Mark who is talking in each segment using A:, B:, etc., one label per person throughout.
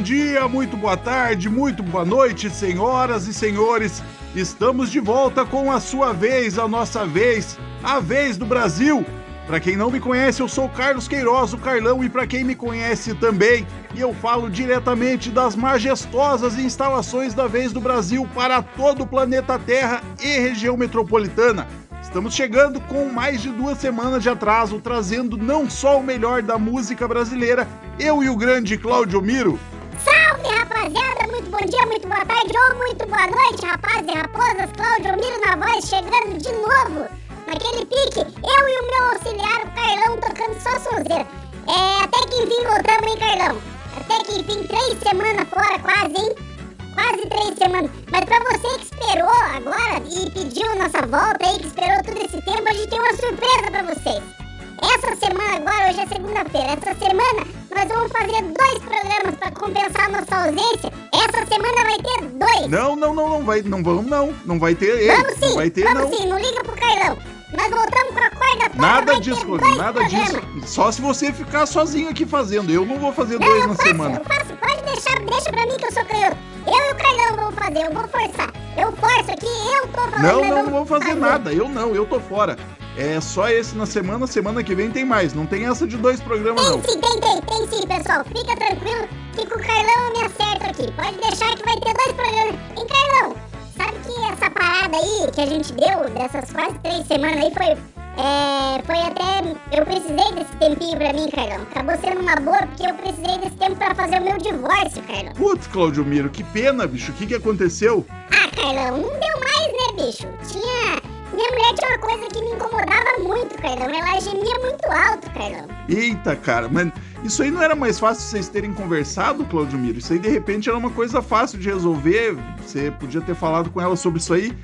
A: dia, muito boa tarde, muito boa noite, senhoras e senhores. Estamos de volta com a sua vez, a nossa vez, a vez do Brasil. Para quem não me conhece, eu sou Carlos Queiroz, o Carlão, e para quem me conhece também, eu falo diretamente das majestosas instalações da Vez do Brasil para todo o planeta Terra e região metropolitana. Estamos chegando com mais de duas semanas de atraso, trazendo não só o melhor da música brasileira, eu e o grande Cláudio Miro.
B: Salve, rapaziada! Muito bom dia, muito boa tarde ou muito boa noite, rapazes e raposas. Cláudio Miro na voz, chegando de novo naquele pique. Eu e o meu auxiliar, o Carlão, tocando só sonzeira. É, até que enfim voltamos, hein, Carlão? Até que enfim, três semanas fora quase, hein? quase três semanas. Mas pra você que esperou agora e pediu nossa volta aí, que esperou todo esse tempo, a gente tem uma surpresa pra vocês. Essa semana agora, hoje é segunda-feira, essa semana nós vamos fazer dois programas pra compensar a nossa ausência. Essa semana vai ter dois.
A: Não, não, não, não vai, não vamos não. Não vai ter
B: ele. Vamos sim,
A: não vai ter
B: vamos
A: não.
B: sim, não liga pro Carlão. Nós voltamos com a corda toda,
A: Nada disso, nada
B: programas.
A: disso. Só se você ficar sozinho aqui fazendo. Eu não vou fazer
B: Não,
A: dois na
B: faço,
A: semana.
B: eu faço. Pode deixar, deixa pra mim que eu sou canhoto. Eu e o Carlão vamos fazer, eu vou forçar. Eu forço aqui, eu tô falando.
A: Não, não, não vou fazer nada. Eu não, eu tô fora. É só esse na semana, semana que vem tem mais. Não tem essa de dois programas, não.
B: Tem sim, tem, tem, tem sim, pessoal. Fica tranquilo que com o Carlão eu me acerto aqui. Pode deixar que vai ter dois programas. Hein, Carlão? Sabe que essa parada aí que a gente deu dessas quase três semanas aí foi. É, foi até. Eu precisei desse tempinho pra mim, Carlão. Acabou sendo uma boa porque eu precisei desse tempo pra fazer o meu divórcio, Carlão.
A: Putz, Claudio Miro, que pena, bicho. O que, que aconteceu?
B: Ah, Carlão, não deu mais, né, bicho? Tinha. Minha mulher tinha uma coisa que me incomodava muito, Carlão. Ela gemia muito alto, Carlão.
A: Eita, cara, mas isso aí não era mais fácil vocês terem conversado, Claudio Miro? Isso aí, de repente, era uma coisa fácil de resolver. Você podia ter falado com ela sobre isso aí.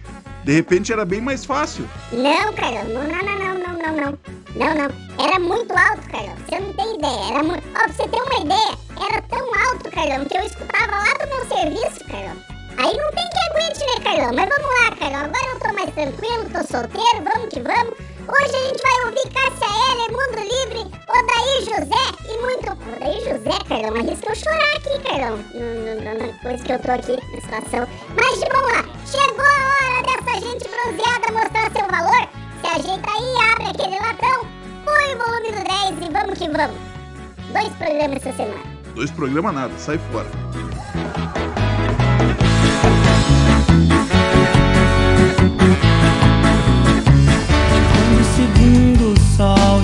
A: De repente, era bem mais fácil.
B: Não, Carlão, não, não, não, não, não, não, não. Não, não. Era muito alto, Carlão. Você não tem ideia. Era muito. Ó, pra você ter uma ideia, era tão alto, Carlão, que eu escutava lá do meu serviço, Carlão. Aí não tem que aguente, né, Carlão? Mas vamos lá, Carlão. Agora eu tô mais tranquilo, tô solteiro, vamos que vamos. Hoje a gente vai ouvir Cássia Eller, Mundo Livre, Odair José e muito. Odair José, Carlão, arrisca eu chorar aqui, Carlão. Na coisa que eu tô aqui, na situação. Mas vamos lá. Chegou a hora dessa gente bronzeada mostrar seu valor. Se ajeita aí, abre aquele latão, põe o volume do 10 e vamos que vamos. Dois programas essa semana.
A: Dois programas nada, sai fora.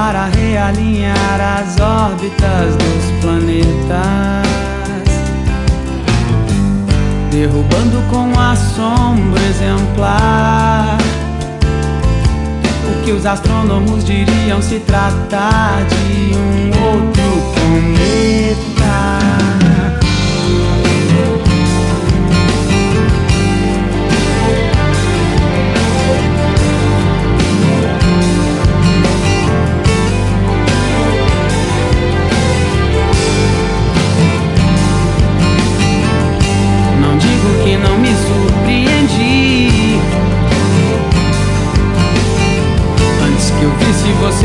C: para realinhar as órbitas dos planetas, derrubando com assombro exemplar o que os astrônomos diriam se tratar de um outro cometa.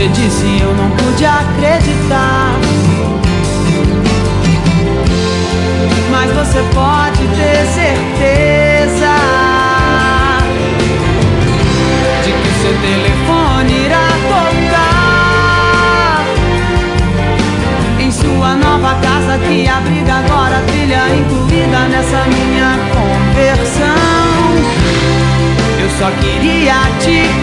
C: Você disse eu não pude acreditar. Mas você pode ter certeza de que o seu telefone irá tocar em sua nova casa que abriga agora a trilha incluída nessa minha conversão. Eu só queria te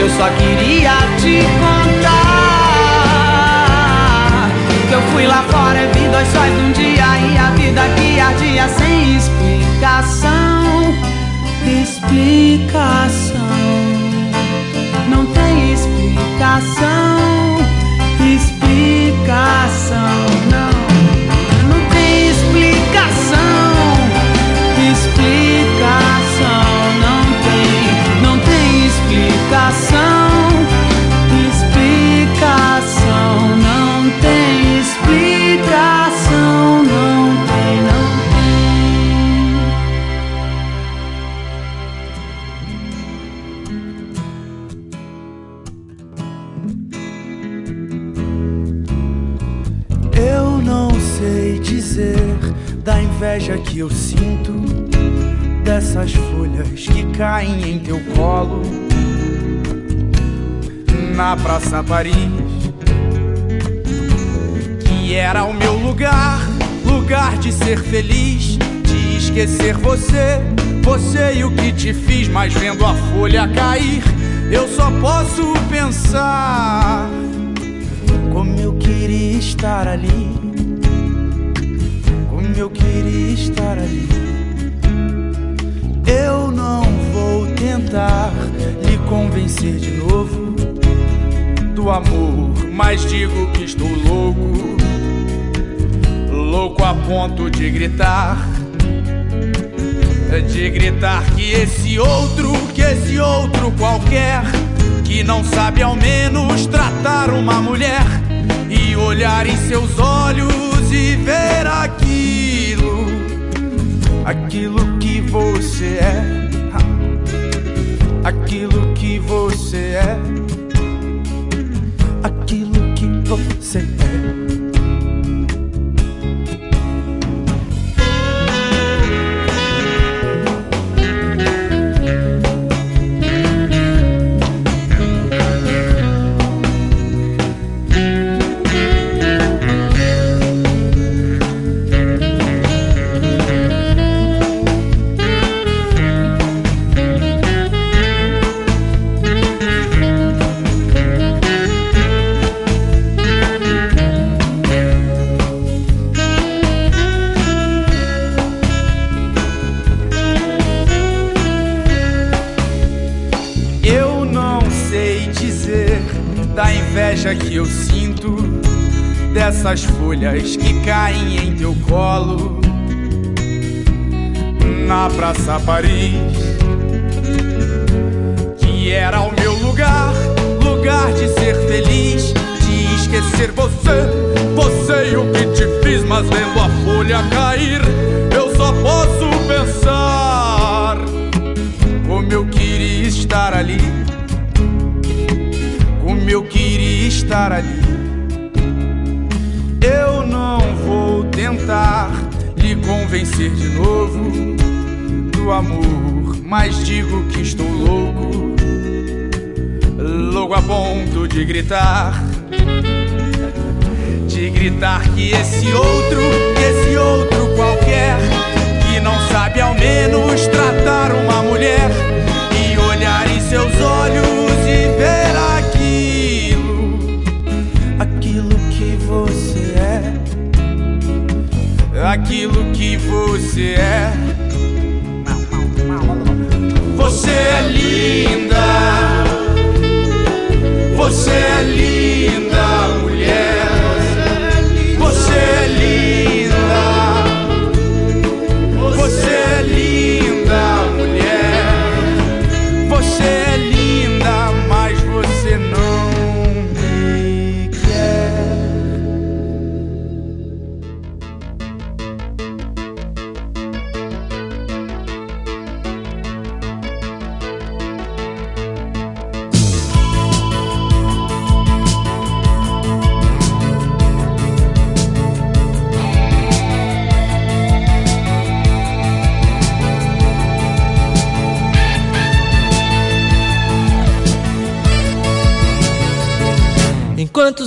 C: Eu só queria te contar que eu fui lá fora e vi dois sóis num dia e a vida que ardia sem explicação. Explicação. Não tem explicação, explicação,
D: dizer da inveja que eu sinto dessas folhas que caem em teu colo na Praça Paris, que era o meu lugar, lugar de ser feliz, de esquecer você, você e o que te fiz, mas vendo a folha cair, eu só posso pensar como eu queria estar ali. Estar ali. Eu não vou tentar lhe convencer de novo do amor, mas digo que estou louco. Louco a ponto de gritar. De gritar que esse outro, que esse outro qualquer, que não sabe ao menos tratar uma mulher e olhar em seus olhos e ver aquilo, aquilo que você é, aquilo que você é, aquilo que você é. Dessas folhas que caem em teu colo na Praça Paris, que era o meu lugar, lugar de ser feliz, de esquecer você, você e o que te fiz, mas vendo a folha cair, eu só posso pensar como eu queria estar ali. Como eu queria estar ali. Tentar lhe convencer de novo do amor, mas digo que estou louco. Louco a ponto de gritar. De gritar que esse outro, que esse outro qualquer, não sabe ao menos tratar uma mulher e olhar em seus olhos aquilo que você é. Você é linda, você é linda, mulher. Você é linda, você é linda, mulher. Você é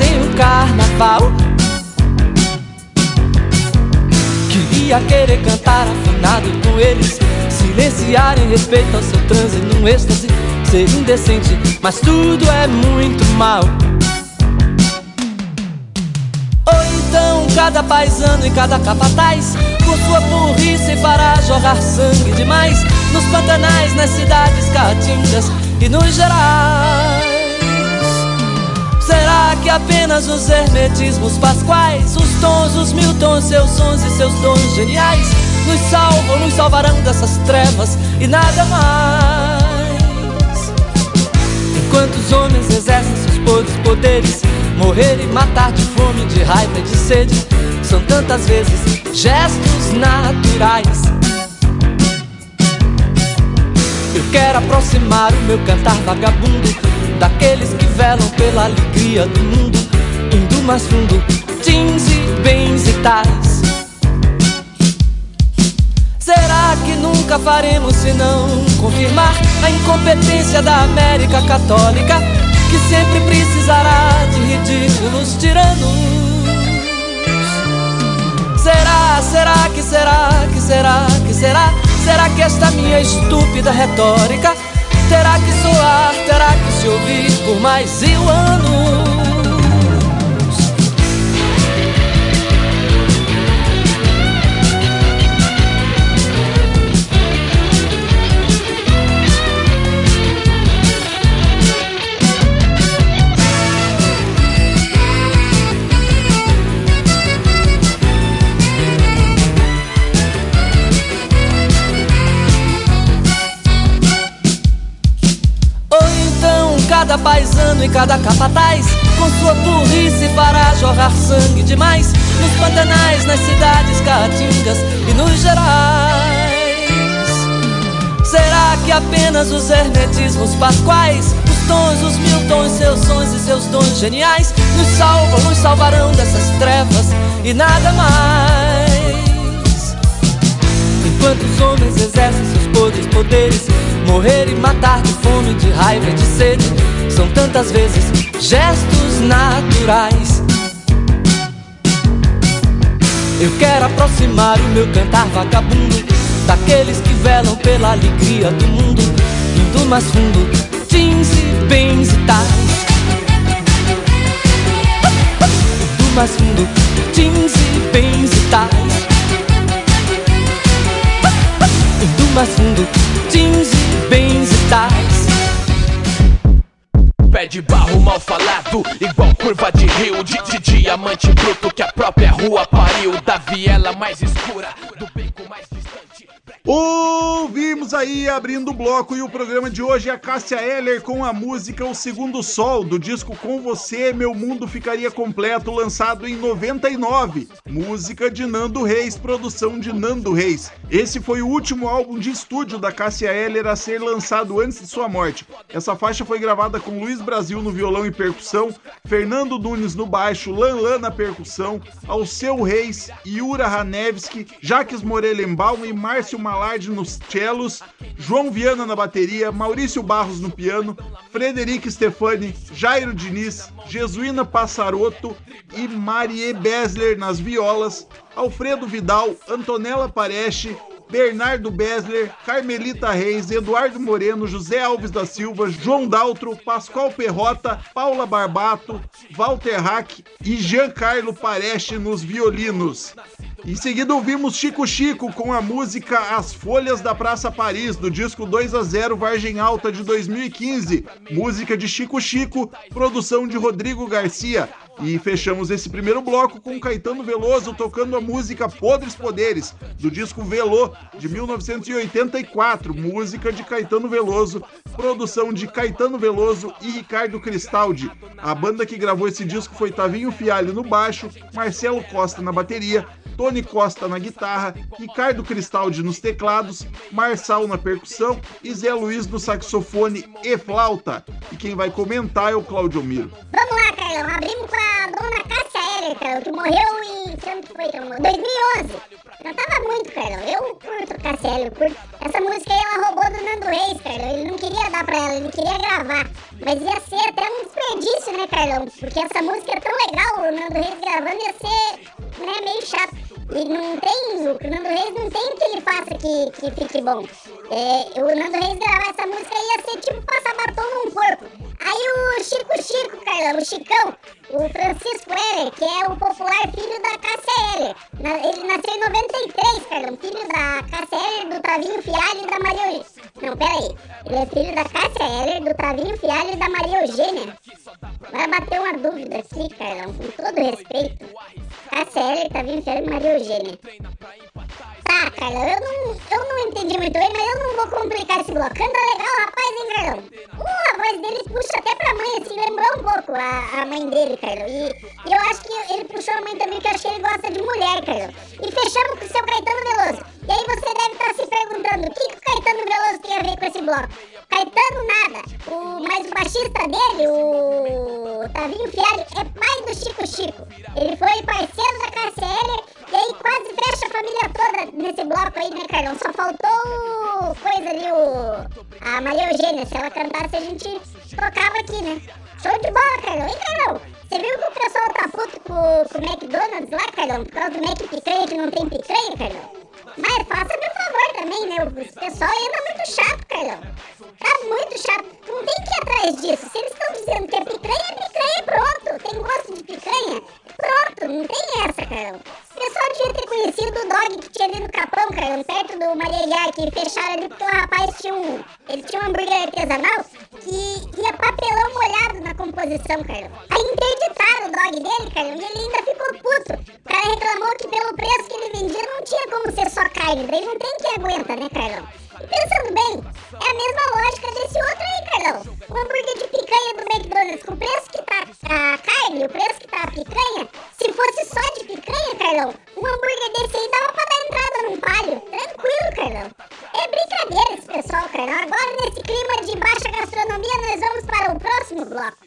E: fazem o carnaval. Queria querer cantar afinado com eles Silenciar em respeito ao seu transe num êxtase Ser indecente, mas tudo é muito mal. Ou então cada paisano e cada capataz Com sua burrice fará jorrar sangue demais Nos pantanais, nas cidades caatingas e nos gerais Será que apenas os hermetismos pasquais Os tons, os mil tons, seus sons e seus dons geniais Nos salvam, nos salvarão dessas trevas e nada mais? Enquanto os homens exercem seus podres poderes Morrer e matar de fome, de raiva e de sede São tantas vezes gestos naturais. Eu quero aproximar o meu cantar vagabundo Daqueles que velam pela alegria do mundo Indo mais fundo, jeans e bens e tais. Será que nunca faremos senão confirmar a incompetência da América Católica Que sempre precisará de ridículos tiranos? Será, será que será, que será, que será? Será que esta minha estúpida retórica Terá que soar, terá que se ouvir por mais mil anos paisano e cada capataz Com sua burrice fará jorrar sangue demais Nos pantanais, nas cidades caatingas e nos gerais. Será que apenas os hermetismos pasquais Os tons, os mil tons, seus sons e seus dons geniais Nos salvam, nos salvarão dessas trevas e nada mais? Enquanto os homens exercem seus podres poderes Morrer e matar de fome, de raiva e de sede São tantas vezes gestos naturais. Eu quero aproximar o meu cantar vagabundo Daqueles que velam pela alegria do mundo Indo mais fundo, jeans e bens e tais. Indo mais fundo, jeans e bens
F: falado, igual curva de rio de, de diamante bruto que a própria rua pariu.
D: da viela mais escura, do beco mais distante.
A: Ouvimos aí abrindo o bloco e o programa de hoje é a Cássia Eller com a música O Segundo Sol, do disco Com Você Meu Mundo Ficaria Completo, lançado em 99. Música de Nando Reis, produção de Nando Reis. Esse foi o último álbum de estúdio da Cássia Eller a ser lançado antes de sua morte. Essa faixa foi gravada com Luiz Brasil no violão e percussão, Fernando Nunes no baixo, Lan Lan na percussão, Alceu Reis, Yura Hanevski, Jaques Morelenbaum e Márcio Malardi nos cellos, João Viana na bateria, Maurício Barros no piano, Frederico Stefani, Jairo Diniz, Jesuína Passaroto e Marie Besler nas violas, Alfredo Vidal, Antonella Pareche, Bernardo Besler, Carmelita Reis, Eduardo Moreno, José Alves da Silva, João Daltro, Pascoal Perrota, Paula Barbato, Walter Hack e Giancarlo Pareche nos violinos. Em seguida ouvimos Chico Chico com a música As Folhas da Praça Paris, do disco 2 a 0 Vargem Alta de 2015. Música de Chico Chico, produção de Rodrigo Garcia. E fechamos esse primeiro bloco com Caetano Veloso tocando a música Podres Poderes, do disco Velô, de 1984, música de Caetano Veloso, produção de Caetano Veloso e Ricardo Cristaldi. A banda que gravou esse disco foi Tavinho Fialho no baixo, Marcelo Costa na bateria, Tony Costa na guitarra, Ricardo Cristaldi nos teclados, Marçal na percussão e Zé Luiz no saxofone e flauta. E quem vai comentar é o Claudio Miro.
B: Vamos lá, Carlão. Abrimos com a dona Cássia Que morreu em. Quando que foi, Carlão? 2011. Cantava muito, Carlão. Eu curto Cássia Heller, curto. Essa música aí ela roubou do Nando Reis, Carlão. Ele não queria dar pra ela, ele queria gravar. Mas ia ser até um desperdício, né, Carlão? Porque essa música é tão legal, o Nando Reis gravando ia ser né, meio chato. E não tem, o Nando Reis não tem o que ele faça que, que fique bom. É, o Nando Reis gravar essa música ia ser tipo passar batom num corpo. Aí o Chico Chico, Carlão, o Chicão, o Francisco Heller, que é o popular filho da. Na, ele nasceu em 93, Carlão, filho da Heller, do Tavinho Fialho e da Maria Eugênia. Não, peraí. Ele é filho da Heller, do Tavinho Fialho e da Maria Eugênia. Vai bater uma dúvida aqui, Carlão, com todo respeito. Heller, Tavinho Fialho e Maria Eugênia. Tá, Carlão, eu não, eu não entendi muito bem, mas eu não vou complicar esse bloco. Canta legal, rapaz, hein, Carlão? Uh, a voz dele puxa até pra mãe, assim, lembrou um pouco a, a mãe dele, Carlão. E, e, eu acho que ele puxou a mãe também, que eu acho que ele gosta de mulher, Carlão. E fechamos com o seu Caetano Veloso. E aí você deve estar se perguntando, o que, que o Caetano Veloso tem a ver com esse bloco? Caetano, nada. O, mas o baixista dele, o Tavinho Fialho, é pai do Chico Chico. Ele foi parceiro da Heller e aí quase fecha a família toda nesse bloco aí, né, Carlão? Só faltou coisa ali, o... a Maria Eugênia. Se ela cantasse, a gente tocava aqui, né? Show de bola, Carlão. Hein, Carlão? Você viu que o pessoal tá puto com, com o McDonald's lá, Carlão? Por causa do Mac picanha que não tem picanha, Carlão? Mas faça meu favor também, né? O pessoal anda muito chato, Carlão. Tá muito chato. Não tem que ir atrás disso. Se eles estão dizendo que é picanha, é picanha, pronto. Tem gosto de picanha? Pronto, não tem essa, Carlão. Pessoal devia ter conhecido o dog que tinha ali no Capão, Carlão, perto do Maria que fecharam ali porque o rapaz tinha um. Ele tinha um hambúrguer artesanal que ia papelão molhado na composição, Carlão. Aí interditaram o dog dele, Carlão, e ele ainda ficou puto. O cara reclamou que pelo preço que ele vendia não tinha como ser só carne, daí não tem quem aguenta, né, Carlão? Pensando bem, é a mesma lógica desse outro aí, Carlão. O hambúrguer de picanha do McDonald's, com o preço que tá a carne, o preço que tá a picanha, se fosse só de picanha, Carlão, um hambúrguer desse aí dava pra dar entrada num palio. Tranquilo, Carlão. É brincadeira esse pessoal, Carlão. Agora, nesse clima de baixa gastronomia, nós vamos para o próximo bloco.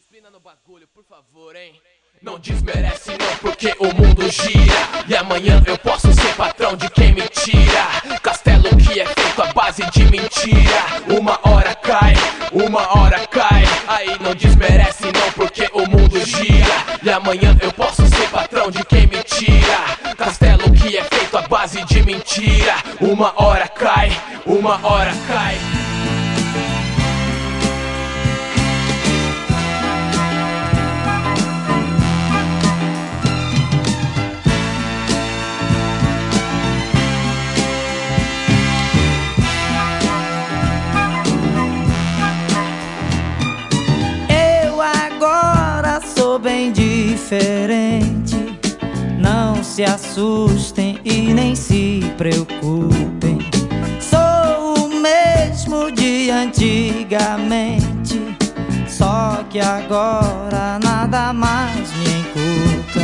D: Não desmerece não, porque o mundo gira. E amanhã eu posso ser patrão de quem me tira. Castelo que é feito à base de mentira. Uma hora cai, uma hora cai. Aí não desmerece não, porque o mundo gira. E amanhã eu posso ser patrão de quem me tira. Castelo que é feito à base de mentira. Uma hora cai, uma hora cai
G: se assustem e nem se preocupem. Sou o mesmo de antigamente, só que agora nada mais me encurta.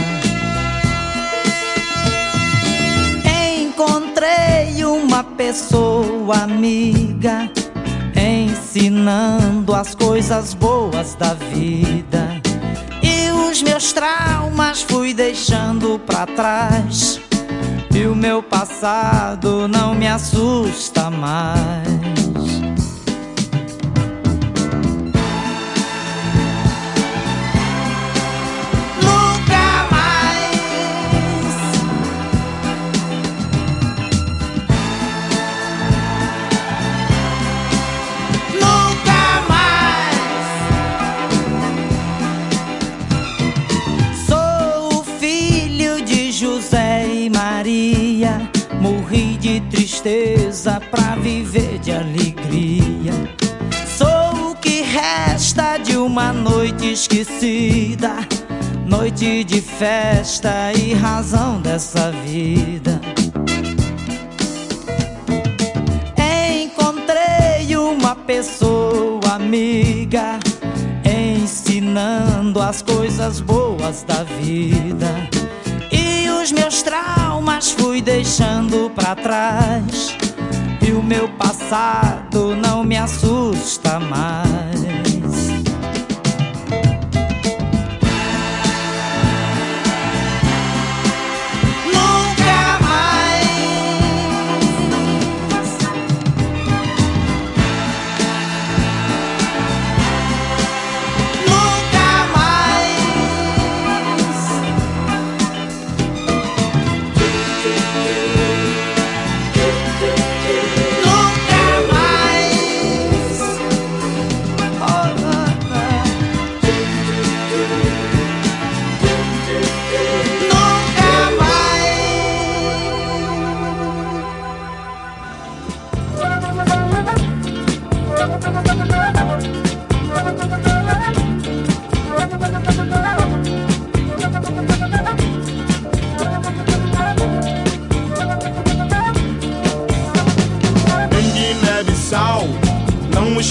G: Encontrei uma pessoa amiga ensinando as coisas boas da vida. Os meus traumas fui deixando para trás. E o meu passado não me assusta mais. Tristeza pra viver de alegria. Sou o que resta de uma noite esquecida, noite de festa e razão dessa vida. Encontrei uma pessoa amiga, ensinando as coisas boas da vida os meus traumas fui deixando para trás. E o meu passado não me assusta mais.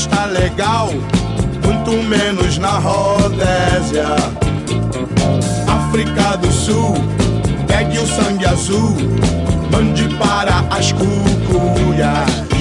H: está legal, muito menos na Rodésia. África do Sul, pegue o sangue azul, mande para as cucuias.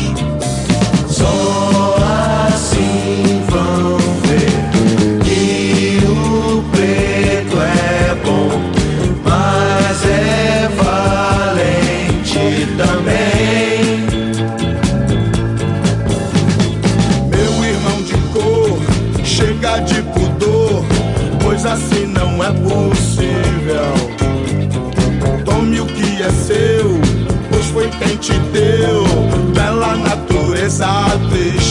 D: te deu, bela natureza triste.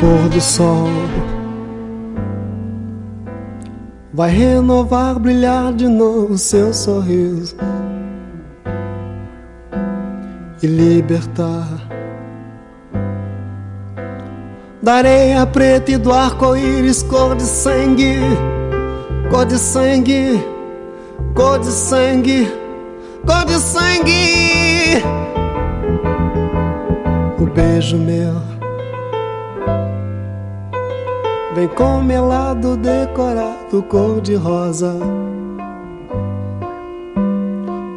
F: Pôr do sol. Vai renovar, brilhar de novo seu sorriso. E libertar. Da areia preta e do arco-íris cor de sangue, cor de sangue, cor de sangue, cor de sangue. O beijo meu vem com melado decorado cor de rosa.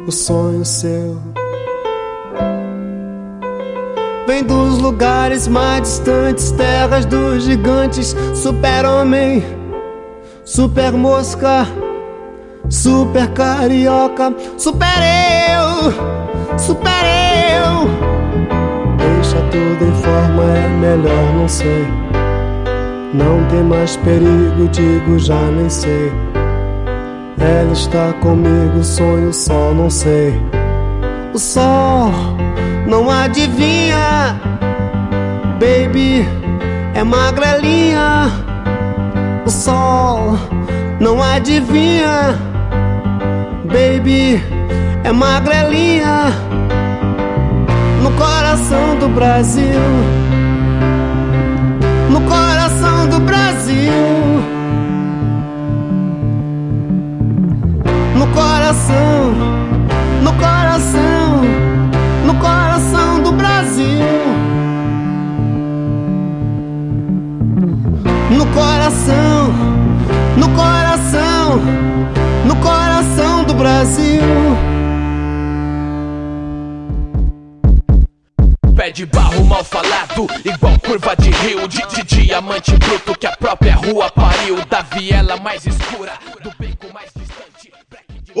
F: O sonho seu Vem dos lugares mais distantes, terras dos gigantes, super-homem, super-mosca, super-carioca, super-eu, super-eu. Deixa tudo em forma, é melhor, não sei. Não tem mais perigo, digo já nem sei. Ela está comigo, sonho só, não sei. O sol não adivinha, baby, é magrelinha. O sol não adivinha, baby, é magrelinha. No coração do Brasil, coração, no coração no coração do Brasil. No coração, no coração, no coração do Brasil.
I: Pé de barro mal falado, igual curva de rio, de, de diamante bruto que a própria rua pariu, da viela mais escura, do beco mais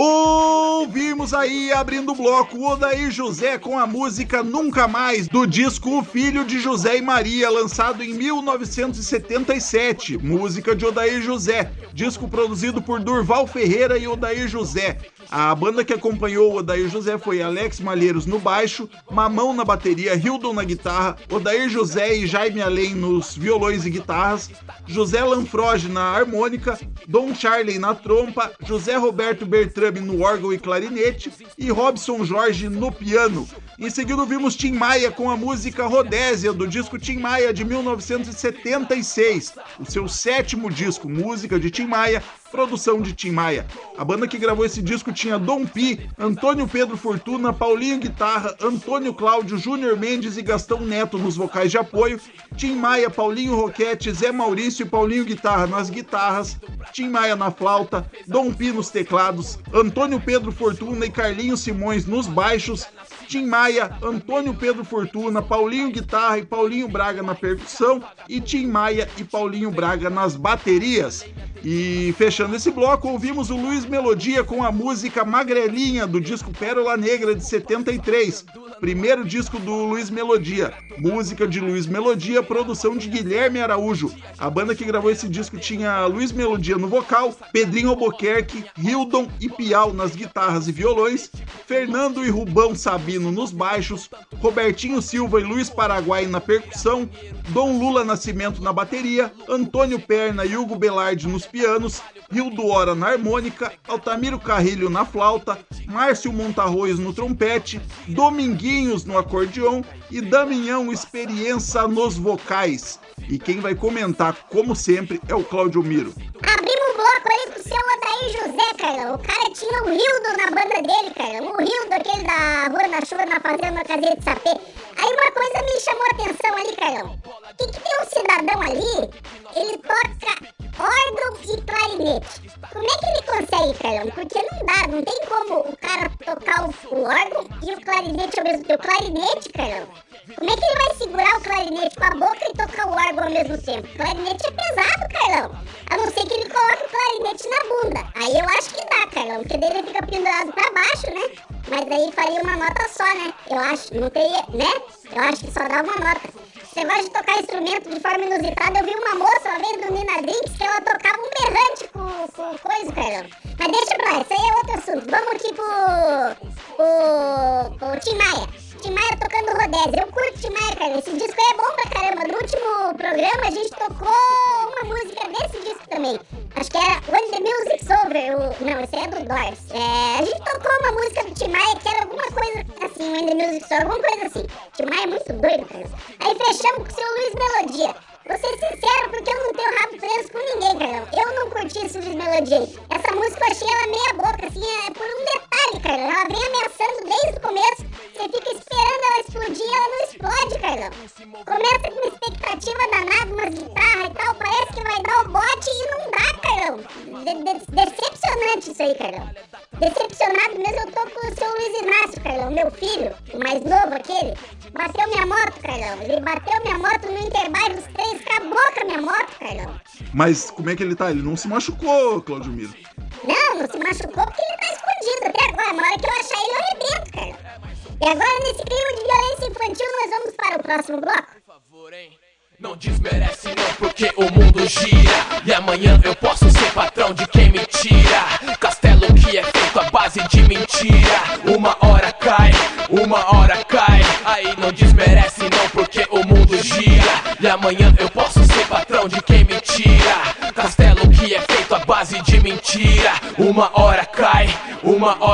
A: Ouvimos aí, abrindo o bloco, o Odair José com a música Nunca Mais, do disco O Filho de José e Maria, lançado em 1977. Música de Odair José, disco produzido por Durval Ferreira e Odair José. A banda que acompanhou Odair José foi Alex Malheiros no baixo, Mamão na bateria, Hildon na guitarra, Odair José e Jaime Além nos violões e guitarras, José Lanfroge na harmônica, Dom Charlie na trompa, José Roberto No órgão e clarinete e Robson Jorge no piano. Em seguida vimos Tim Maia com a música Rodésia do disco Tim Maia de 1976, o seu sétimo disco, música de Tim Maia, produção de Tim Maia. A banda que gravou esse disco tinha Dom Pi, Antônio Pedro Fortuna, Paulinho Guitarra, Antônio Cláudio, Júnior Mendes e Gastão Neto nos vocais de apoio, Tim Maia, Paulinho Roquete, Zé Maurício e Paulinho Guitarra nas guitarras, Tim Maia na flauta, Dom Pi nos teclados, Antônio Pedro Fortuna e Carlinhos Simões nos baixos, Tim Maia, Antônio Pedro Fortuna, Paulinho Guitarra e Paulinho Braga na percussão e Tim Maia e Paulinho Braga nas baterias. E fechando esse bloco, ouvimos o Luiz Melodia com a música Magrelinha do disco Pérola Negra de 73, primeiro disco do Luiz Melodia. Música de Luiz Melodia, produção de Guilherme Araújo. A banda que gravou esse disco tinha Luiz Melodia no vocal, Pedrinho Albuquerque, Hildon e Piau nas guitarras e violões, Fernando e Rubão Sabino nos baixos, Robertinho Silva e Luiz Paraguai na percussão, Dom Lula Nascimento na bateria, Antônio Perna e Hugo Belardi nos pianos, Rildo Hora na harmônica, Altamiro Carrilho na flauta, Márcio Montarroz no trompete, Dominguinhos no acordeão e Damião Experiência nos vocais. E quem vai comentar, como sempre, é o Claudio Miro.
B: Abrimos o bloco aí com o seu Odair José, Carlão. O cara tinha o Rildo na banda dele, Carlão. O Rildo, aquele da Rua da Chuva, na fazenda, na casinha de sapê. Aí uma coisa me chamou a atenção ali, Carlão. Que, que tem um cidadão ali, ele toca órgão e clarinete. Como é que ele consegue, Carlão? Porque não dá, não tem como o cara tocar o, o órgão e o clarinete ao mesmo tempo. O clarinete, Carlão, como é que ele vai segurar o clarinete com a boca e tocar o órgão ao mesmo tempo? O clarinete é pesado, Carlão. A não ser que ele coloque o clarinete na bunda. Aí eu acho que dá, Carlão, porque dele fica pendurado pra baixo, né? Mas aí faria uma nota só, né? Eu acho, não teria, né? Eu acho que só dá uma nota. Você vai de tocar instrumento de forma inusitada. Eu vi uma moça uma vez do Nina Drinks que ela tocava um berrante com, com coisa, cara. Mas deixa pra lá, isso aí é outro assunto. Vamos aqui pro. o. o Tim Maia. Tim Maia tocando rodésia. Eu curto Tim Maia, cara. Esse disco aí é bom pra caramba. No último programa a gente tocou uma música desse disco também. Acho que era When the Music's Over. O... Não, esse é do Doors. É... A gente tocou uma música do Tim Maia que era alguma coisa assim, When the Music's Over, alguma coisa assim.
A: como é que ele tá? Ele não se machucou, Claudio Miro.
B: Não, não se machucou porque ele tá escondido até agora. Na hora que eu achar ele, eu arrebento, cara. E agora, nesse clima de violência infantil, nós vamos para o próximo bloco.
J: uma hora.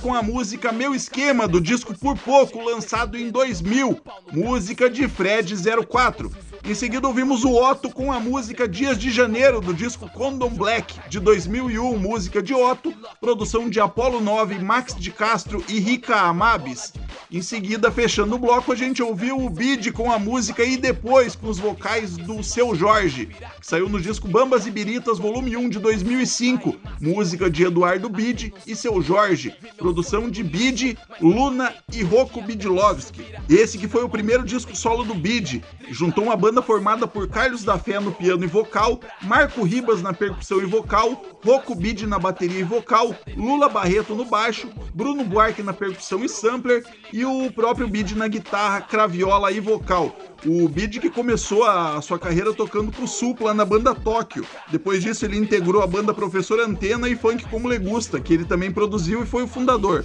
A: Com a música Meu Esquema, do disco Por Pouco, lançado em 2000, música de Fred 04. Em seguida ouvimos o Otto com a música Dias de Janeiro, do disco Condom Black, de 2001, música de Otto, produção de Apollo 9, Max de Castro e Rica Amabis. Em seguida, fechando o bloco, a gente ouviu o Bid com a música E Depois, com os vocais do Seu Jorge, que saiu no disco Bambas e Biritas, volume 1 de 2005, música de Eduardo Bid e Seu Jorge, produção de Bid, Luna e Rocco Bidlovski. Esse que foi o primeiro disco solo do Bid, juntou uma banda formada por Carlos da Fé no piano e vocal, Marco Ribas na percussão e vocal, Rocco Bid na bateria e vocal, Lula Barreto no baixo, Bruno Buarque na percussão e sampler o próprio Bid na guitarra, craviola e vocal. O Bid que começou a sua carreira tocando com o Supla na banda Tóquio. Depois disso ele integrou a banda Professor Antena e Funk Como Legusta, que ele também produziu e foi o fundador.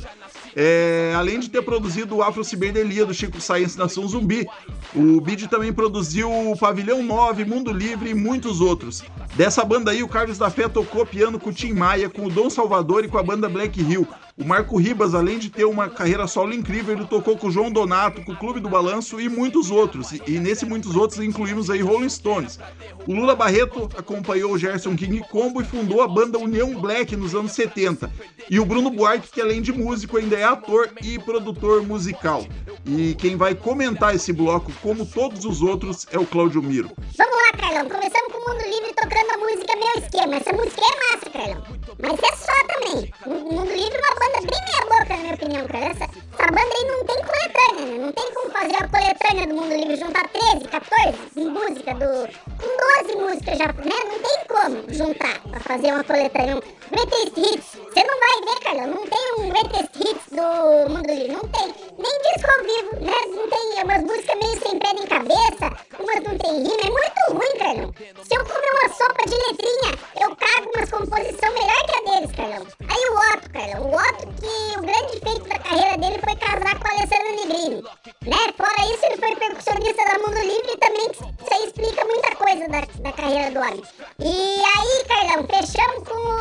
A: É, além de ter produzido o Afro Ciberdelia do Chico Science Nação Zumbi, o Bid também produziu o Pavilhão 9, Mundo Livre e muitos outros. Dessa banda aí, o Carlos da Fé tocou piano com o Tim Maia, com o Dom Salvador e com a banda Black Hill. O Marco Ribas, além de ter uma carreira solo incrível, ele tocou com o João Donato, com o Clube do Balanço e muitos outros. E, e nesse muitos outros incluímos aí Rolling Stones. O Lula Barreto acompanhou o Gerson King Combo e fundou a banda União Black nos anos 70. E o Bruno Buarque, que além de músico, ainda é ator e produtor musical. E quem vai comentar esse bloco, como todos os outros, é o Cláudio Miro.
B: Vamos lá, Carlão. Começamos com o Mundo Livre tocando a música Meu Esquema. Essa música é massa, Carlão. Mas é só também. O Mundo Livre é uma banda bem meia boca, na minha opinião, cara. Essa, essa banda aí não tem coletânea, né? Não tem como fazer a coletânea do Mundo Livre, juntar 13, 14 músicas do... Com 12 músicas já, né? Não tem como juntar pra fazer uma coletânea. Um greatest hits. Você não vai ver, Carlão. Não tem um greatest hits do Mundo Livre. Não tem. Nem disco ao vivo, né? Não tem é umas músicas meio sem pé nem cabeça. Umas não tem rima. É muito ruim, Carlão. Se eu comer uma sopa de letrinha, eu cago umas composição melhor que a deles, Carlão. Aí o Otto, Carlão. O Otto que o grande feito da carreira dele foi casar com a Alessandra Negrini. Né? Fora isso, ele foi percussionista da Mundo Livre e também isso explica muita coisa da, da carreira do homem. E aí, Carlão, fechamos com o...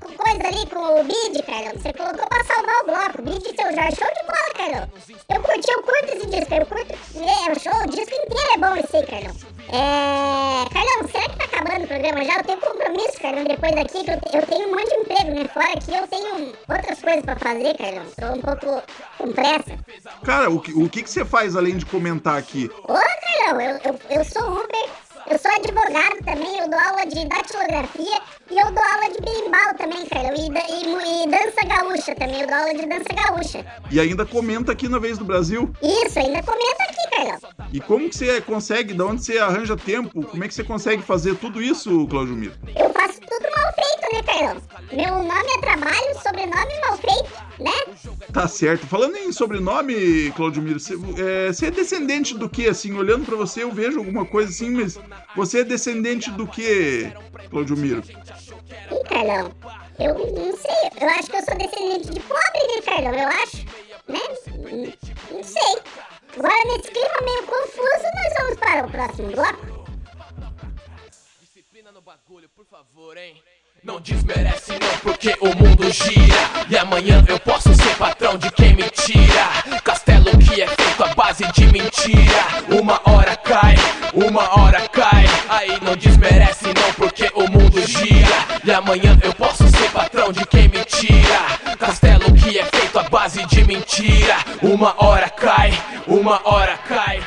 B: Com coisa ali, com o Bid, Carlão. Você colocou pra salvar o bloco. Bid seu Jorge. Show de bola, Carlão. Eu curti, eu curto esse disco. Eu curto... É, o show, o disco inteiro é bom esse aí, Carlão. É... Carlão, será que tá acabando o programa já? Eu tenho compromisso, Carlão, depois daqui, que eu, te- eu tenho um monte de emprego, né? Fora que eu tenho outras coisas pra fazer, Carlão. Tô um pouco com pressa.
A: Cara, o que, o que, que você faz além de comentar aqui?
B: Ô, Carlão, eu, eu, eu sou Uber, eu sou advogado também, eu dou aula de datilografia e eu dou aula de berimbau também, Carlão. E, e e dança gaúcha também, eu dou aula de dança gaúcha.
A: E ainda comenta aqui na Vez do Brasil.
B: Isso, ainda comenta aqui, Carlão.
A: E como que você consegue, de onde você arranja tempo? Como é que você consegue fazer tudo isso, Cláudio Miro?
B: Eu faço tudo mal feito, né, Carlão? Meu nome é trabalho, sobrenome mal feito, né?
A: Tá certo. Falando em sobrenome, Claudio Miro, você é, você é descendente do que, assim? Olhando pra você, eu vejo alguma coisa assim, mas você é descendente do que, Claudio Miro?
B: Ih, Carlão, eu não sei, eu acho que eu sou descendente de pobre, né, Carlão? Eu acho, né? Não- Não sei. Agora, nesse clima meio confuso, nós vamos para o próximo bloco.
K: Disciplina no bagulho, por favor, hein? Não desmerece não, porque o mundo gira. E amanhã eu posso ser patrão de quem me tira. Castelo que é feito à base de mentira. Uma hora cai, uma hora cai. Aí não desmerece não, porque o mundo gira. E amanhã eu posso ser patrão de quem me tira. Castelo que é feito à base de mentira. Uma hora cai, uma hora cai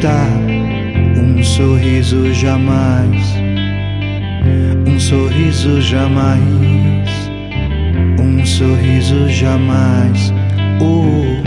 H: está um sorriso jamais, um sorriso jamais, um sorriso jamais. Oh.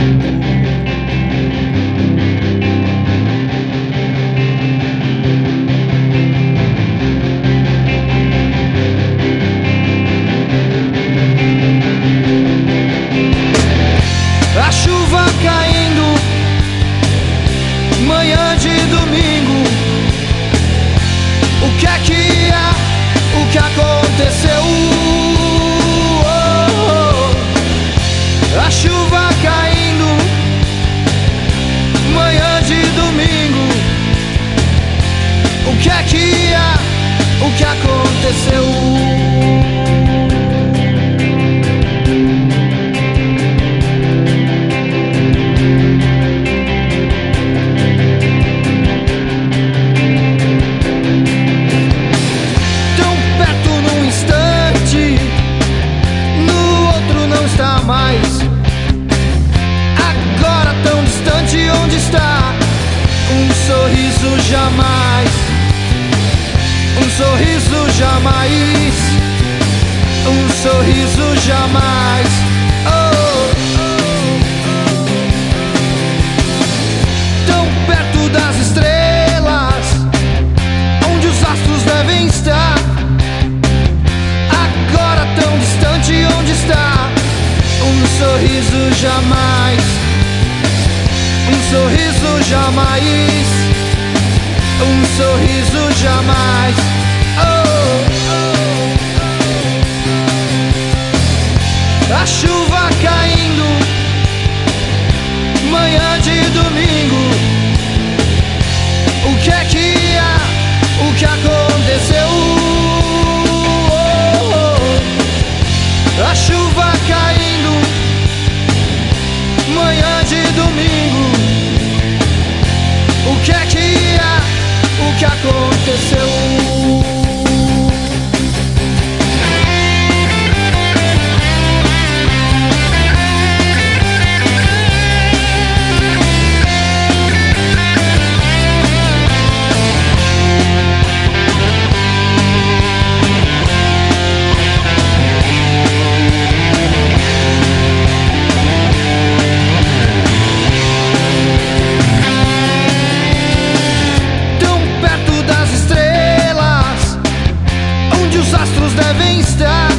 E: Os astros devem estar.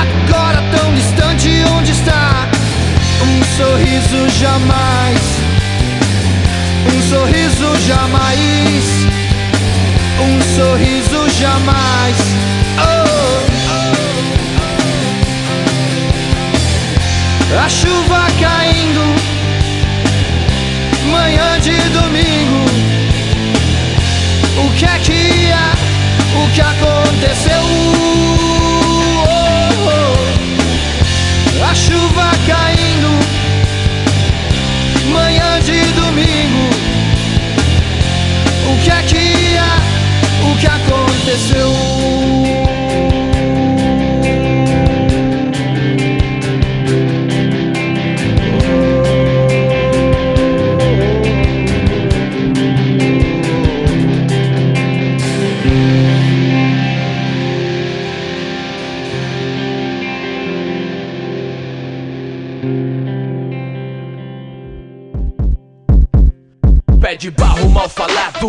E: Agora tão distante, onde está? Um sorriso jamais, um sorriso jamais, um sorriso jamais. Oh, a chuva caindo manhã de domingo. O que é que há? O que aconteceu? Oh, oh. A chuva caindo, manhã de domingo. O que é que há? O que aconteceu?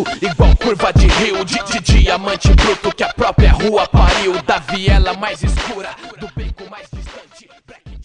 I: Falado, igual curva de rio De, de diamante bruto que a própria rua pariu Da viela mais escura, do beco mais distante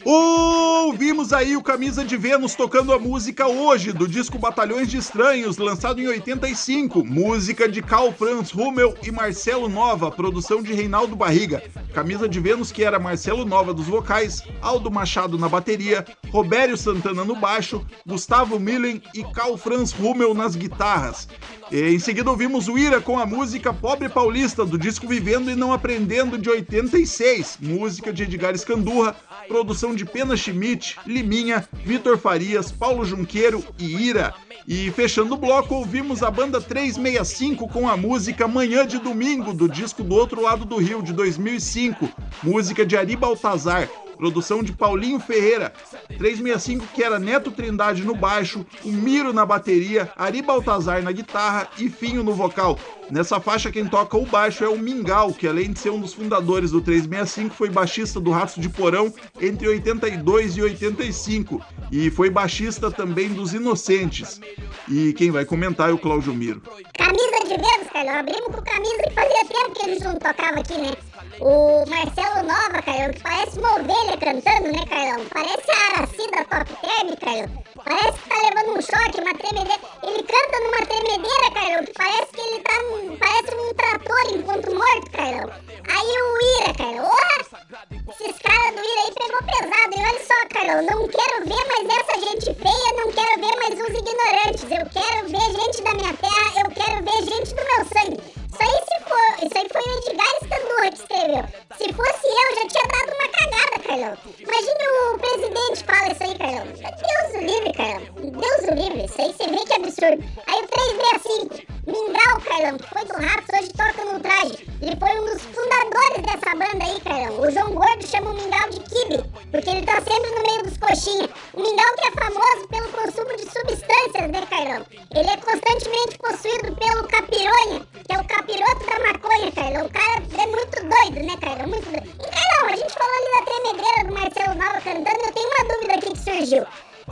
A: Ouvimos aí o Camisa de Vênus tocando a música hoje do disco Batalhões de Estranhos, lançado em 85. Música de Carl Franz Rummel e Marcelo Nova, produção de Reinaldo Barriga. Camisa de Vênus, que era Marcelo Nova dos vocais, Aldo Machado na bateria, Robério Santana no baixo, Gustavo Millen e Carl Franz Rummel nas guitarras. Em seguida ouvimos o Ira com a música Pobre Paulista, do disco Vivendo e Não Aprendendo de 86, música de Edgar Escandurra, produção de Pena Schmidt, Liminha, Vitor Farias, Paulo Junqueiro e Ira. E fechando o bloco, ouvimos a banda 365 com a música Manhã de Domingo, do disco Do Outro Lado do Rio, de 2005, música de Ari Baltazar. Produção de Paulinho Ferreira. 365 que era Neto Trindade no baixo, o Miro na bateria, Ari Baltazar na guitarra e Finho no vocal. Nessa faixa quem toca o baixo é o Mingau, que além de ser um dos fundadores do 365, foi baixista do Ratos de Porão entre 82 e 85 e foi baixista também dos Inocentes. E quem vai comentar é o Cláudio Miro.
B: Camisa de Vênus, Carlão. Abrimos com camisa que fazia tempo que gente não tocava aqui, né? O Marcelo Nova, Carlão, que parece uma ovelha cantando, né, Carlão? Parece a Araci da Top Term, Carlão. Parece que tá levando um choque, uma tremedeira. Ele canta numa tremedeira, Carlão, que parece que ele tá num... Parece um trator enquanto morto, Carlão. Aí o Ira, Carlão. Ô, esses caras do Ira aí pegou pesado. E olha só, Carlão, não quero ver mais essa gente feia, não quero ver mais uns ignorantes. Eu quero ver gente da minha terra, eu quero ver gente do meu sangue. Isso aí, se for, isso aí foi o Edgar Standurra que escreveu. Se fosse eu, já tinha dado uma cagada, Carlão. Imagine o presidente fala isso aí, Carlão. Deus o livre, Carlão. Deus o livre. Isso aí você vê que é absurdo. Aí o 365, Mingau, Carlão, que foi do Ratos, hoje toca no traje. Ele foi um dos fundadores dessa banda aí, Carlão. O João Gordo chama o Mingau de Kibe, porque ele tá sempre no meio dos coxinhas. O Mingau que é famoso pelo consumo de substâncias, né, Carlão? Ele é constantemente possuído pelo capironha, que é o capiroto da maconha, Carlão. O cara é muito doido, né, Carlão? Muito doido. E, Carlão, a gente ali da tremedeira do Marcelo Nova cantando, eu tenho uma dúvida aqui que surgiu.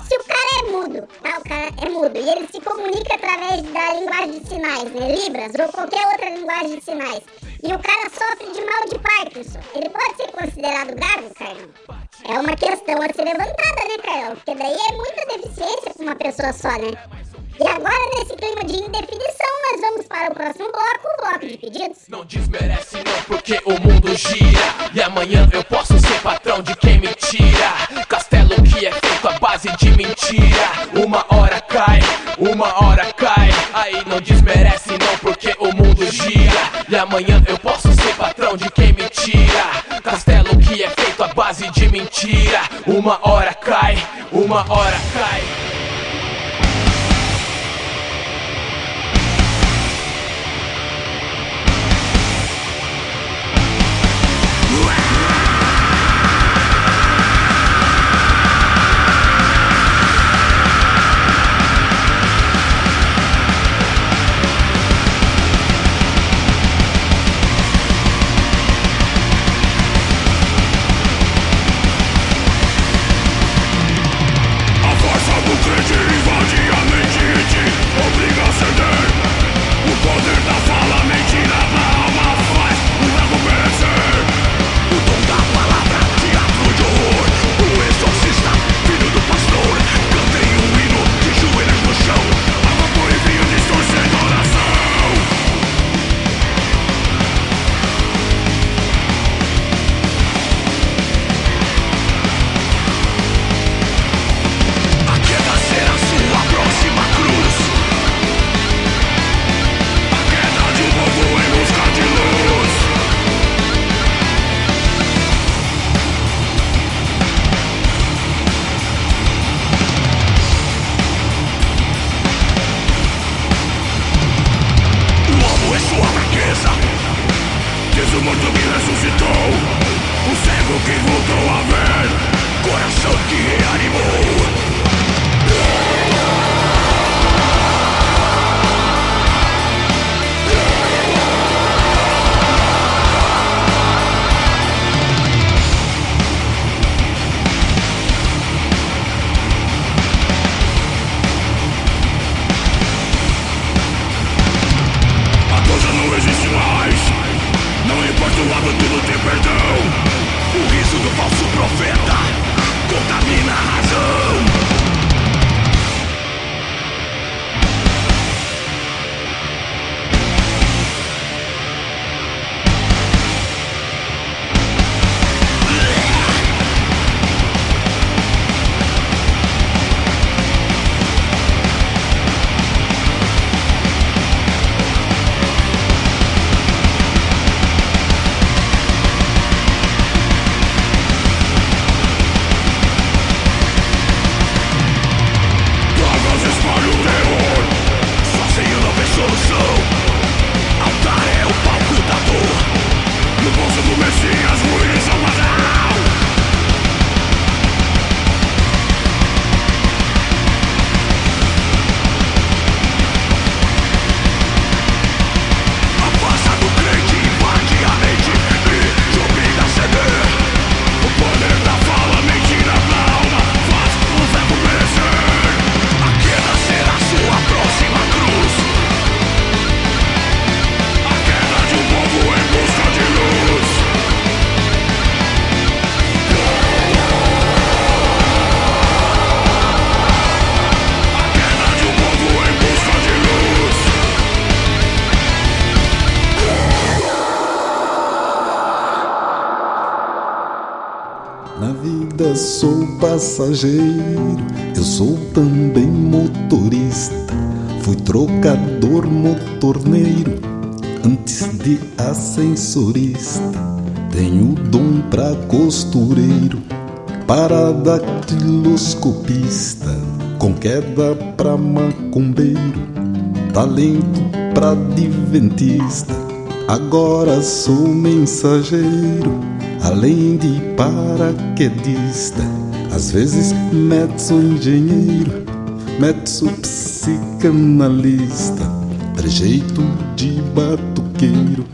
B: Se o cara é mudo, tá? O cara é mudo e ele se comunica através da linguagem de sinais, né? Libras ou qualquer outra linguagem de sinais. E o cara sofre de mal de Parkinson. Ele pode ser considerado gago, Carlão? É uma questão a ser levantada, né, Carlão? Porque daí é muita deficiência pra uma pessoa só, né? E agora, nesse clima de indefinição, nós vamos para o próximo bloco, o bloco de pedidos.
I: Não desmerece não, porque o mundo gira. E amanhã eu posso ser patrão de quem me tira. Castelo que é feito à base de mentira. Uma hora cai, uma hora cai. Aí não desmerece não, porque o mundo gira. E amanhã eu posso ser patrão de quem me tira. Castelo que é feito à base de mentira. Uma hora cai, uma hora cai
L: vida sou passageiro, eu sou também motorista. Fui trocador motorneiro antes de ascensorista. Tenho dom pra costureiro, para dactiloscopista, com queda pra macumbeiro, talento pra adventista. Agora sou mensageiro, além de paraquedista. Às vezes metso engenheiro, metso psicanalista, trejeito de batuqueiro,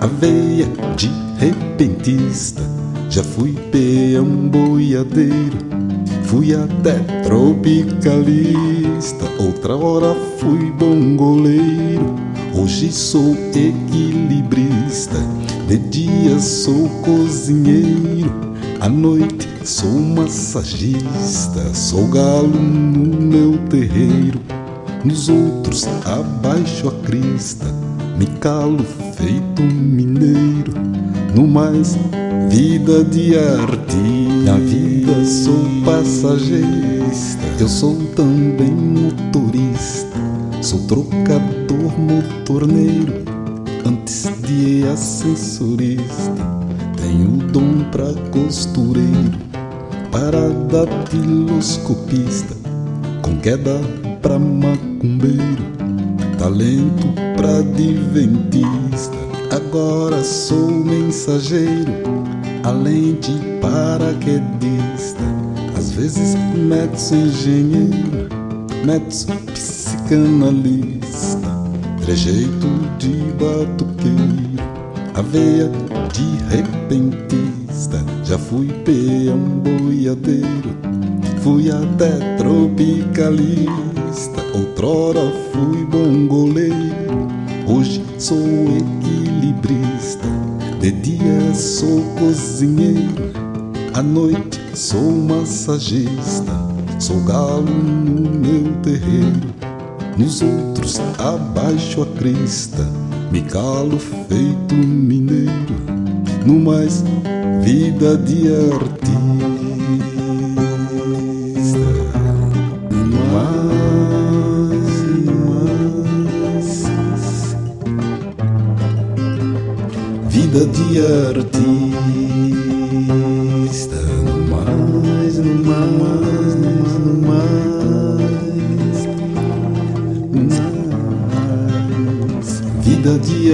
L: aveia de repentista. Já fui peão boiadeiro, fui até tropicalista. Outra hora fui bongoleiro, hoje sou equilibrista. De dia sou cozinheiro, à noite sou massagista. Sou galo no meu terreiro, nos outros abaixo a crista. Me calo feito mineiro, no mais vida de arte. Na vida sou passageirista, eu sou também motorista. Sou trocador motorneiro, antes de ascensorista. Tenho dom pra costureiro, para datiloscopista, com queda pra macumbeiro, talento pra adventista. Agora sou mensageiro, além de paraquedista. Às vezes metso engenheiro, metso psicanalista, trejeito de batuqueiro, aveia de repentista. Já fui peão boiadeiro, fui até tropicalista. Outrora fui bongoleiro, hoje sou equilibrista. De dia sou cozinheiro, à noite sou massagista. Sou galo no meu terreiro, nos outros abaixo a crista. Me calo feito mineiro, no mais vida de artista. No mais, no mais, vida de artista.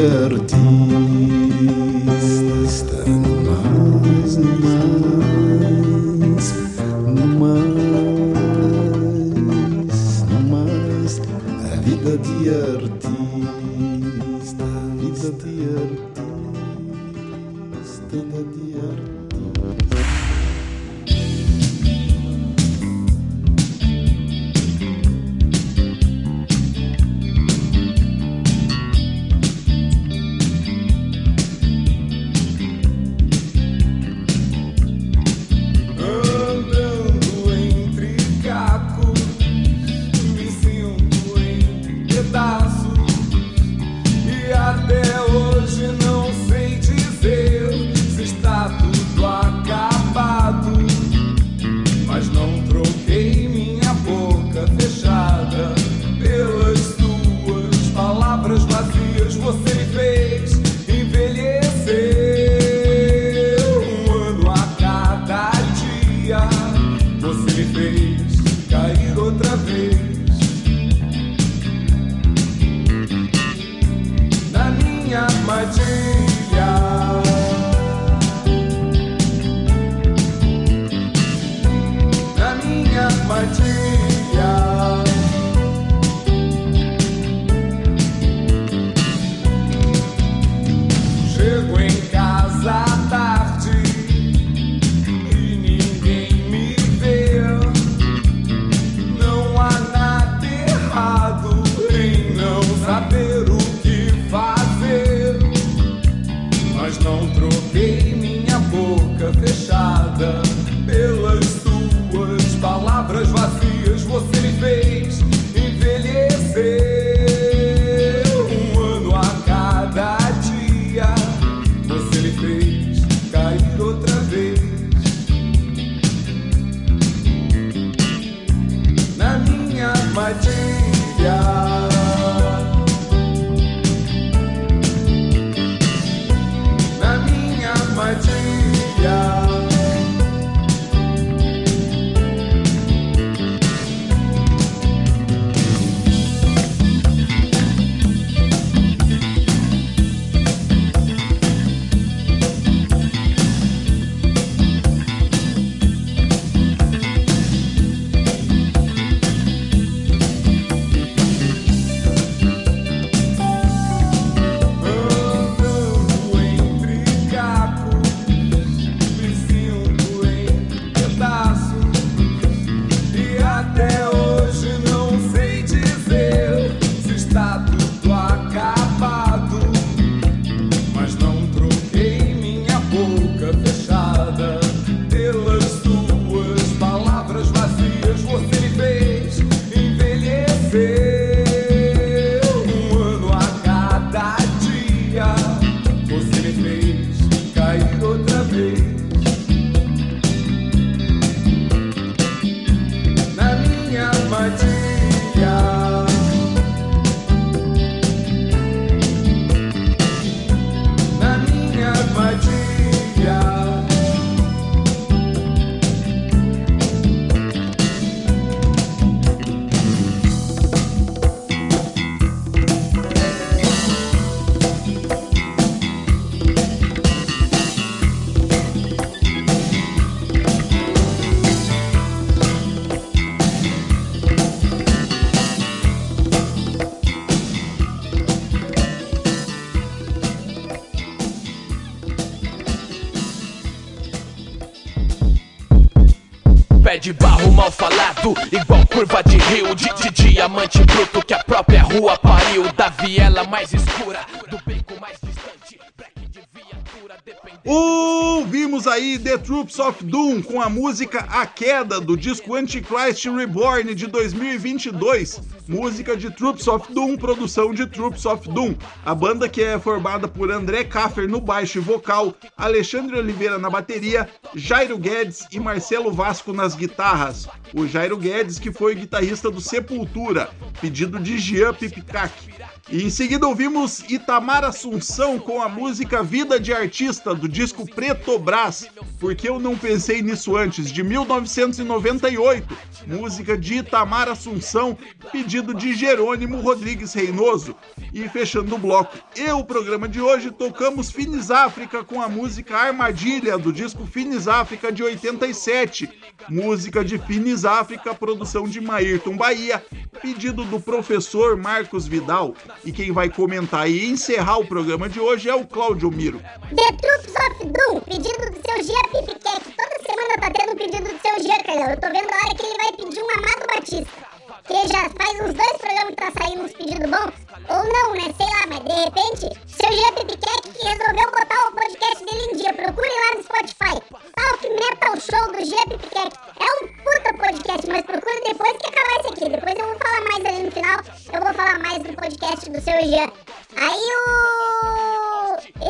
L: Vida
I: mal falado, igual curva de rio, de, de diamante bruto que a própria rua pariu, da viela mais escura, do beco mais distante.
A: Ouvimos aí The Troops of Doom com a música A Queda do disco Antichrist Reborn de 2022. Música de Troops of Doom, produção de Troops of Doom. A banda que é formada por André Kaffer no baixo e vocal, Alexandre Oliveira na bateria, Jairo Guedes e Marcelo Vasco nas guitarras. O Jairo Guedes que foi guitarrista do Sepultura, pedido de Jean Pipicac. E em seguida ouvimos Itamar Assunção com a música Vida de Artista do disco Pretobras, porque eu não pensei nisso antes, de 1998, música de Itamar Assunção, pedido de Jerônimo Rodrigues Reinoso. E fechando o bloco e o programa de hoje, tocamos Finis África com a música Armadilha do disco Finis África de 87, música de Finis África, produção de Maírton Bahia, pedido do professor Marcos Vidal. E quem vai comentar e encerrar o programa de hoje é o Cláudio Miro.
B: The Troops of Doom, pedido do seu Gia Pipiquete. Toda semana tá tendo um pedido do seu Gia, Carlão. Eu tô vendo a hora que ele vai pedir um Amado Batista. Que já faz uns dois programas que tá saindo uns pedidos bons. Ou não, né? Sei lá, mas de repente, seu Gia Pipiquete que resolveu botar o podcast dele em dia. Procure lá no Spotify. Talk Metal Show do Gia Pipiquete. É um puta podcast, mas procure depois que acabar esse aqui. Depois eu vou falar mais ali no final. Eu vou falar mais do podcast do seu Gia. Aí o.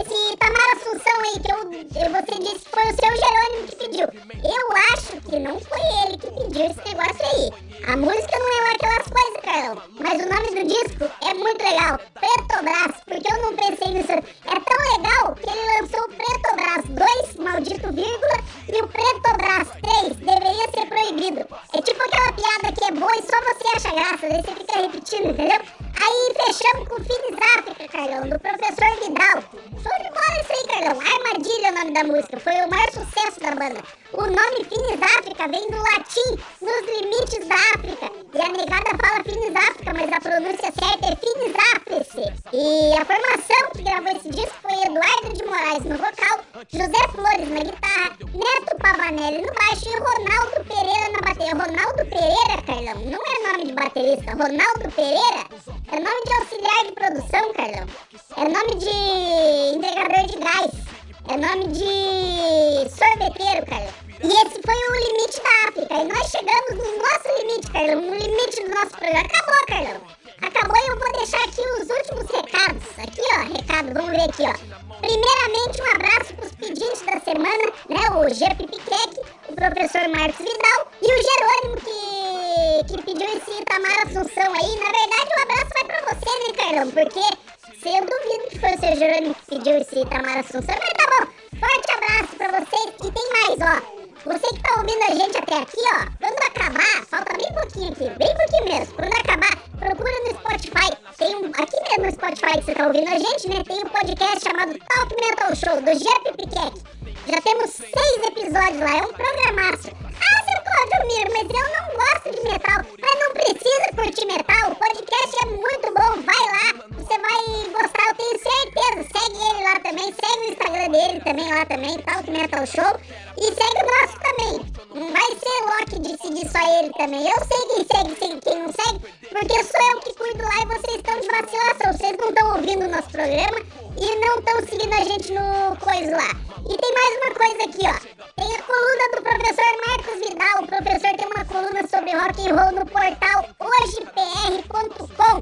B: Esse Tamara Assunção aí, que eu- você disse que foi o seu Jerônimo que pediu. Eu acho que não foi ele que pediu esse negócio aí. A música não é lá aquelas coisas, Carlão. Mas o nome do disco é muito legal. Pretobras, porque eu não pensei nisso. É tão legal que ele lançou o Pretobras 2, maldito vírgula, e o Pretobras 3 deveria ser proibido. É tipo aquela piada que é boa e só você acha graça, daí você fica repetindo, entendeu? Aí fechamos com Finis África, Carlão, do professor Vidal. Show de bola isso aí, Carlão. Armadilha é o nome da música, foi o maior sucesso da banda. O nome Finis África vem do latim, nos limites da África. E a negada fala Finis África, mas a pronúncia certa é Finis Áfrice. E a formação que gravou esse disco foi Eduardo de Moraes no vocal, José Flores na guitarra, Neto Pavanelli no baixo e Ronaldo Pereira na bateria. Ronaldo Pereira, Carlão, não é nome de baterista. Ronaldo Pereira é nome de auxiliar de produção, Carlão. É nome de entregador de gás. É nome de sorveteiro, Carlão. E esse foi o limite da África. E nós chegamos no nosso limite, Carlão. No limite do nosso programa. Acabou, Carlão. Acabou e eu vou deixar aqui os últimos recados. Aqui, ó, recado, vamos ver aqui, ó. Primeiramente, um abraço pros pedintes da semana, né? O G. Pipiquec, o professor Marcos Vidal e o Jerônimo que, que pediu esse Itamar Assunção aí. Na verdade, o abraço vai pra você, né, Carlão? Porque eu duvido que foi o seu Jerônimo que pediu esse Itamar Assunção, mas tá bom. Forte abraço pra vocês e tem mais, ó. Você que tá ouvindo a gente até aqui, ó, quando acabar, falta bem pouquinho aqui, bem pouquinho mesmo. Quando acabar, procura no Spotify. Tem um, aqui mesmo no Spotify que você tá ouvindo a gente, né? Tem um podcast chamado Talk Metal Show, do Jeff Piquet. Já temos seis episódios lá, é um programaço. Ah, seu Cláudio Miro, mas eu não gosto de metal. Mas não precisa curtir metal, o podcast é muito bom, vai lá, você vai gostar, eu tenho certeza. Segue ele lá também, segue o Instagram dele também lá também, Talk Metal Show. E segue o nosso também. Não vai ser Loki de seguir só ele também. Eu sei quem segue, sei quem não segue, porque sou eu que cuido lá e vocês estão de vacilação. Vocês não estão ouvindo o nosso programa e não estão seguindo a gente no coisa lá. E tem mais uma coisa aqui, ó. Tem a coluna do professor Marcos Vidal. O professor tem uma coluna sobre rock and roll no portal hojepr.com.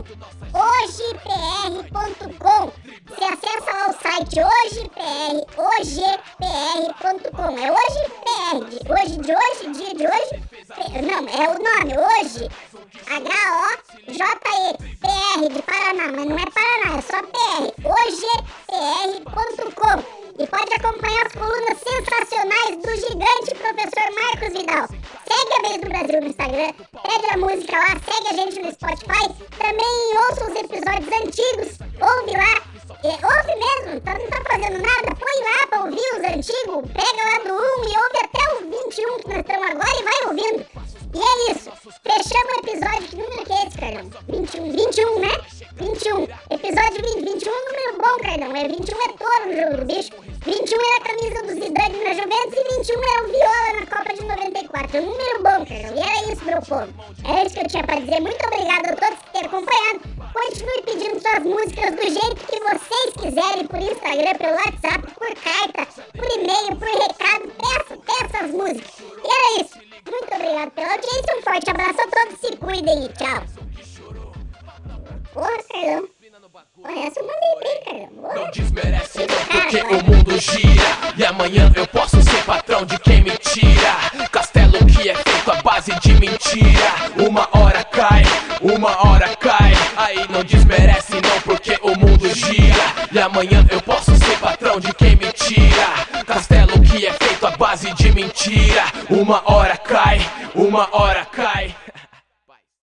B: Hojepr.com. Você acessa lá o site hojepr, hojepr.com. É hoje PR, hoje de hoje, dia de hoje. P- Não, é o nome, hoje. H-O-J-E, PR de Paraná, mas não é Paraná, é só PR. hojepr.com. E pode acompanhar as colunas sensacionais do gigante professor Marcos Vidal. Segue a Vez do Brasil no Instagram, pede a música lá, segue a gente no Spotify. Também ouça os episódios antigos, ouve lá. É, ouve mesmo, então não tá fazendo nada, põe lá pra ouvir os antigos, pega lá do 1 e ouve até o 21 que nós estamos agora e vai ouvindo. E é isso, fechamos o episódio, que número que é esse, Carlão? 21? 21, 21, né? 21. Episódio 20, 21 é um número bom, Carlão. É 21 é touro no jogo do bicho. 21 era a camisa do Zidane na Juventus e 21 era o Viola na Copa de 94. Um número bom, Carlão. E era isso, meu povo. Era isso que eu tinha pra dizer. Muito obrigado a todos que terem acompanhado. Continue pedindo suas músicas do jeito que vocês quiserem, por Instagram, pelo WhatsApp, por carta, por e-mail, por recado. Peça, peça as músicas. E era isso. Muito obrigado pela audiência. Um forte abraço a todos. Se cuidem e tchau. Porra, Carlão. Porra, essa eu mandei bem, Carlão.
I: Não desmerece não, porque o mundo gira E amanhã eu posso ser patrão de quem me tira Castelo que é feito à base de mentira Uma hora cai, uma hora cai Aí não desmerece não, porque o mundo gira E amanhã eu posso ser patrão de quem me tira Castelo que é feito à base de mentira. Uma hora cai, uma hora cai